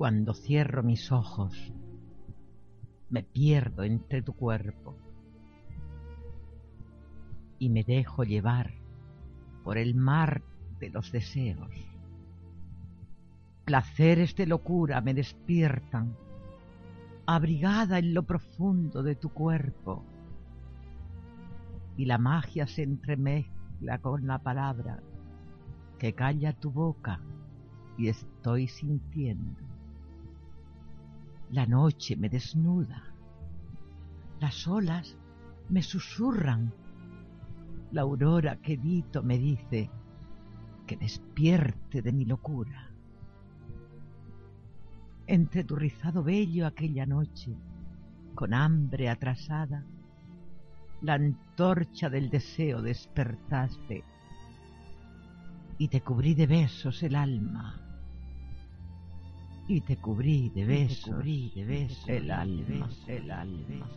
Cuando cierro mis ojos, me pierdo entre tu cuerpo y me dejo llevar por el mar de los deseos. Placeres de locura me despiertan, abrigada en lo profundo de tu cuerpo, y la magia se entremezcla con la palabra que calla tu boca y estoy sintiendo. La noche me desnuda, las olas me susurran, la aurora que dito me dice que despierte de mi locura. Entre tu rizado vello aquella noche, con hambre atrasada, la antorcha del deseo despertaste y te cubrí de besos el alma. Y te cubrí de besos, de besos el alma, el alma.